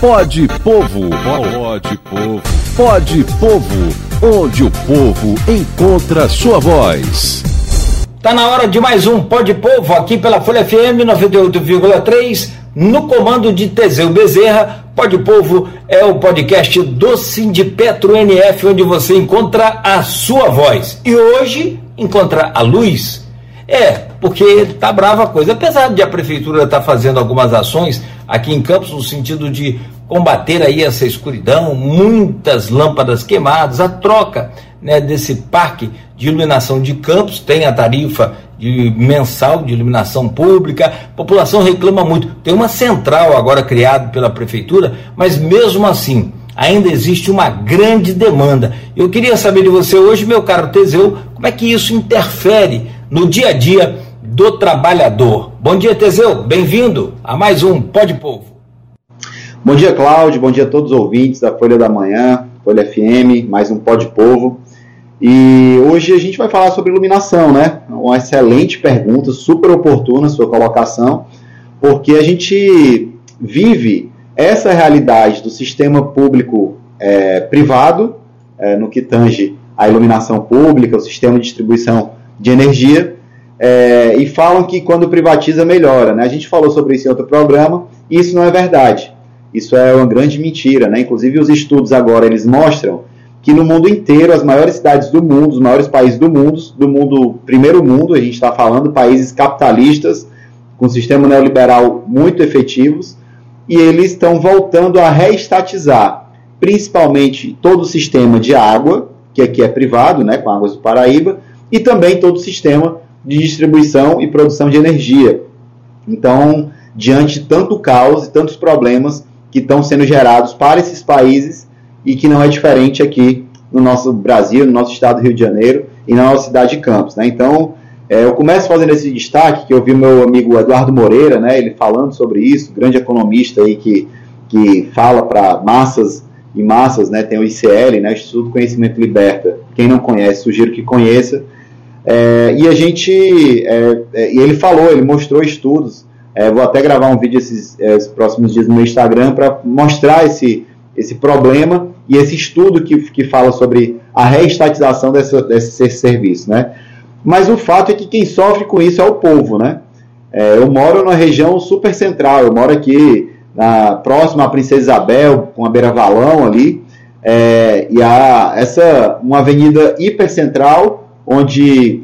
Pode Povo. Pode Povo. Pode Povo. Onde o povo encontra sua voz. Tá na hora de mais um Pode Povo aqui pela Folha FM 98,3 no comando de Teseu Bezerra. Pode Povo é o podcast do Sindipetro NF onde você encontra a sua voz. E hoje encontra a luz. É, porque tá brava a coisa. Apesar de a prefeitura estar tá fazendo algumas ações aqui em Campos no sentido de combater aí essa escuridão, muitas lâmpadas queimadas, a troca né, desse parque de iluminação de Campos, tem a tarifa de mensal de iluminação pública, a população reclama muito. Tem uma central agora criada pela prefeitura, mas mesmo assim ainda existe uma grande demanda. Eu queria saber de você hoje, meu caro Teseu, como é que isso interfere no dia a dia do trabalhador. Bom dia, Teseu, bem-vindo a mais um Pode Povo. Bom dia, Cláudio, bom dia a todos os ouvintes da Folha da Manhã, Folha FM, mais um Pode Povo. E hoje a gente vai falar sobre iluminação, né? Uma excelente pergunta, super oportuna sua colocação, porque a gente vive essa realidade do sistema público é, privado, é, no que tange a iluminação pública, o sistema de distribuição de energia, é, e falam que quando privatiza melhora. Né? A gente falou sobre isso em outro programa, e isso não é verdade. Isso é uma grande mentira. Né? Inclusive, os estudos agora eles mostram que no mundo inteiro, as maiores cidades do mundo, os maiores países do mundo, do mundo primeiro mundo, a gente está falando, países capitalistas, com sistema neoliberal muito efetivos, e eles estão voltando a reestatizar, principalmente todo o sistema de água, que aqui é privado, né, com Águas do Paraíba, e também todo o sistema de distribuição e produção de energia. Então, diante de tanto caos e tantos problemas que estão sendo gerados para esses países e que não é diferente aqui no nosso Brasil, no nosso estado do Rio de Janeiro e na nossa cidade de Campos. Né? Então, é, eu começo fazendo esse destaque que eu vi meu amigo Eduardo Moreira, né, ele falando sobre isso, grande economista aí que, que fala para massas e massas, né, tem o ICL, né, Instituto Conhecimento Liberta. Quem não conhece, sugiro que conheça. É, e a gente, é, é, e ele falou, ele mostrou estudos. É, vou até gravar um vídeo esses, esses próximos dias no meu Instagram para mostrar esse, esse problema e esse estudo que, que fala sobre a reestatização desse, desse serviço, né? Mas o fato é que quem sofre com isso é o povo, né? É, eu moro numa região super central, eu moro aqui na, próximo à Princesa Isabel, com a Beira Valão ali, é, e há essa uma avenida hipercentral onde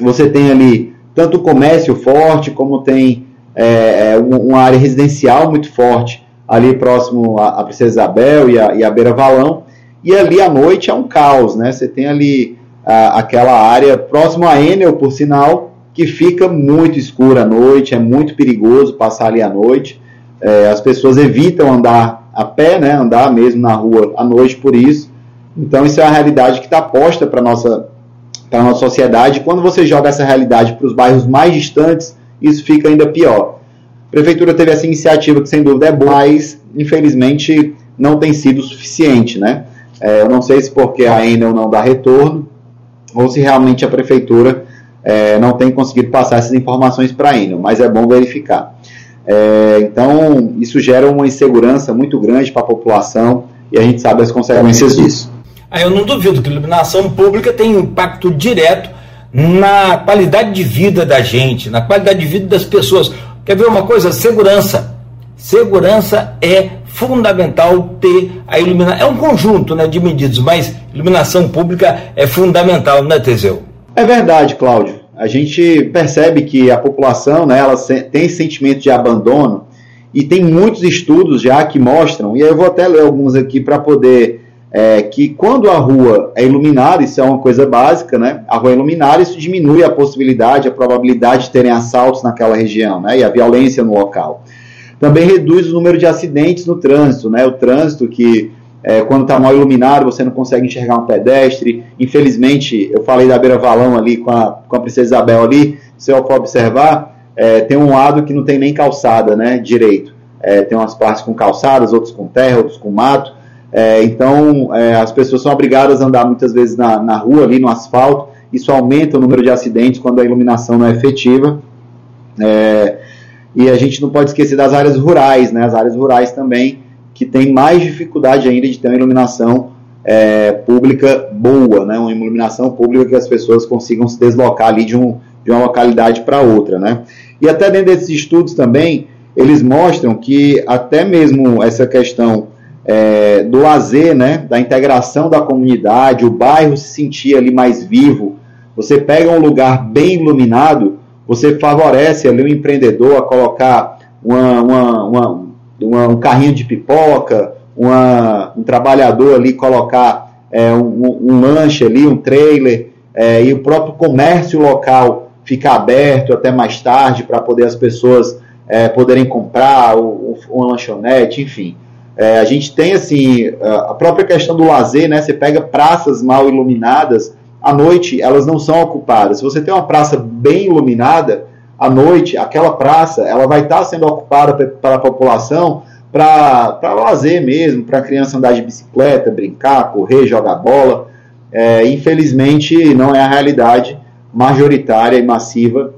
você tem ali tanto comércio forte, como tem é, é uma área residencial muito forte ali próximo à, Princesa Isabel e a, e a Beira Valão, e ali à noite é um caos, né? Você tem ali a, aquela área próximo a Enel, por sinal, que fica muito escura à noite, é muito perigoso passar ali à noite. É, as pessoas evitam andar a pé, né? Andar mesmo na rua à noite por isso. Então isso é a realidade que está posta para nossa para a nossa sociedade. Quando você joga essa realidade para os bairros mais distantes, isso fica ainda pior. A prefeitura teve essa iniciativa que, sem dúvida, é boa, mas, infelizmente, não tem sido suficiente. Né? É, eu não sei se porque a Enel não dá retorno, ou se realmente a prefeitura é, não tem conseguido passar essas informações para a Enel, mas é bom verificar. É, então, isso gera uma insegurança muito grande para a população e a gente sabe as consequências disso. Aí eu não duvido que iluminação pública tem impacto direto na qualidade de vida da gente, na qualidade de vida das pessoas. Quer ver uma coisa? Segurança. Segurança é fundamental ter a iluminação. É um conjunto né, de medidas, mas iluminação pública é fundamental, né, Teseu? É verdade, Cláudio. A gente percebe que a população né, ela tem sentimento de abandono e tem muitos estudos já que mostram, e eu vou até ler alguns aqui para poder é que quando a rua é iluminada, isso é uma coisa básica, né? A rua é iluminada, isso diminui a possibilidade, a probabilidade de terem assaltos naquela região, né? E a violência no local. Também reduz o número de acidentes no trânsito, né? O trânsito que é, quando está mal iluminado, você não consegue enxergar um pedestre. Infelizmente, eu falei da beira valão ali com a, com a Princesa Isabel ali, se eu for observar, é, tem um lado que não tem nem calçada, né? Direito. É, tem umas partes com calçadas, outros com terra, outros com mato. É, então, é, as pessoas são obrigadas a andar muitas vezes na, na rua, ali no asfalto. Isso aumenta o número de acidentes quando a iluminação não é efetiva. É, e a gente não pode esquecer das áreas rurais, né? As áreas rurais também, que tem mais dificuldade ainda de ter uma iluminação é, pública boa, né? uma iluminação pública que as pessoas consigam se deslocar ali de, um, de uma localidade para outra. Né? E até dentro desses estudos também, eles mostram que até mesmo essa questão é, do lazer, né, da integração da comunidade, o bairro se sentir ali mais vivo, você pega um lugar bem iluminado, você favorece ali o empreendedor a colocar uma, uma, uma, uma um carrinho de pipoca, uma, um trabalhador ali colocar é, um, um, lanche ali, um trailer, é, e o próprio comércio local ficar aberto até mais tarde para poder as pessoas é, poderem comprar uma lanchonete, enfim. É, a gente tem assim a própria questão do lazer, né? Você pega praças mal iluminadas, à noite elas não são ocupadas. Se você tem uma praça bem iluminada, à noite aquela praça ela vai estar sendo ocupada pela população para lazer mesmo, para a criança andar de bicicleta, brincar, correr, jogar bola. É, infelizmente, não é a realidade majoritária e massiva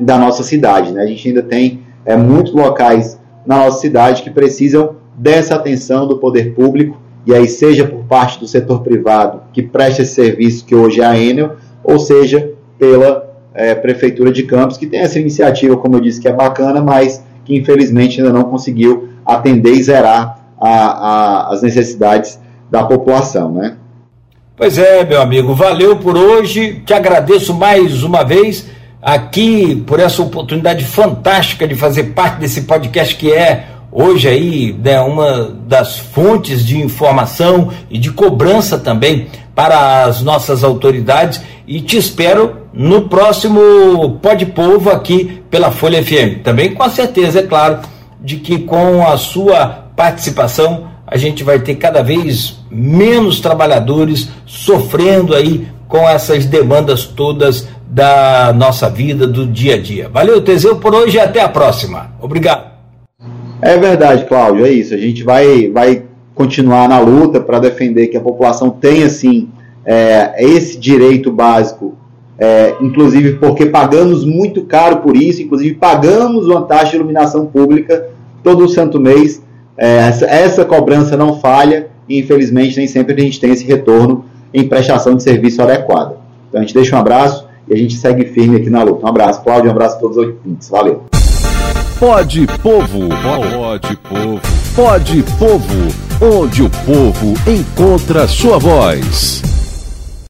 da nossa cidade. Né? A gente ainda tem é, muitos locais na nossa cidade que precisam dessa atenção do poder público, e aí seja por parte do setor privado que presta esse serviço, que hoje é a Enel, ou seja pela é, Prefeitura de Campos, que tem essa iniciativa, como eu disse, que é bacana, mas que infelizmente ainda não conseguiu atender e zerar a, a, as necessidades da população, né? Pois é, meu amigo, valeu por hoje. Te agradeço mais uma vez aqui por essa oportunidade fantástica de fazer parte desse podcast que é hoje aí né, uma das fontes de informação e de cobrança também para as nossas autoridades e te espero no próximo Pode Povo aqui pela Folha FM. Também com a certeza, é claro, de que com a sua participação a gente vai ter cada vez menos trabalhadores sofrendo aí com essas demandas todas da nossa vida, do dia a dia. Valeu, Teseu, por hoje e até a próxima. Obrigado. É verdade, Cláudio, é isso. A gente vai, vai continuar na luta para defender que a população tenha, sim, é, esse direito básico, é, inclusive porque pagamos muito caro por isso, inclusive pagamos uma taxa de iluminação pública todo santo mês. É, essa, essa, cobrança não falha e, infelizmente, nem sempre a gente tem esse retorno em prestação de serviço adequada. Então, a gente deixa um abraço e a gente segue firme aqui na luta. Um abraço, Cláudio, um abraço a todos os ouvintes. Valeu. Pode Povo, pode Povo, pode Povo, onde o povo encontra sua voz.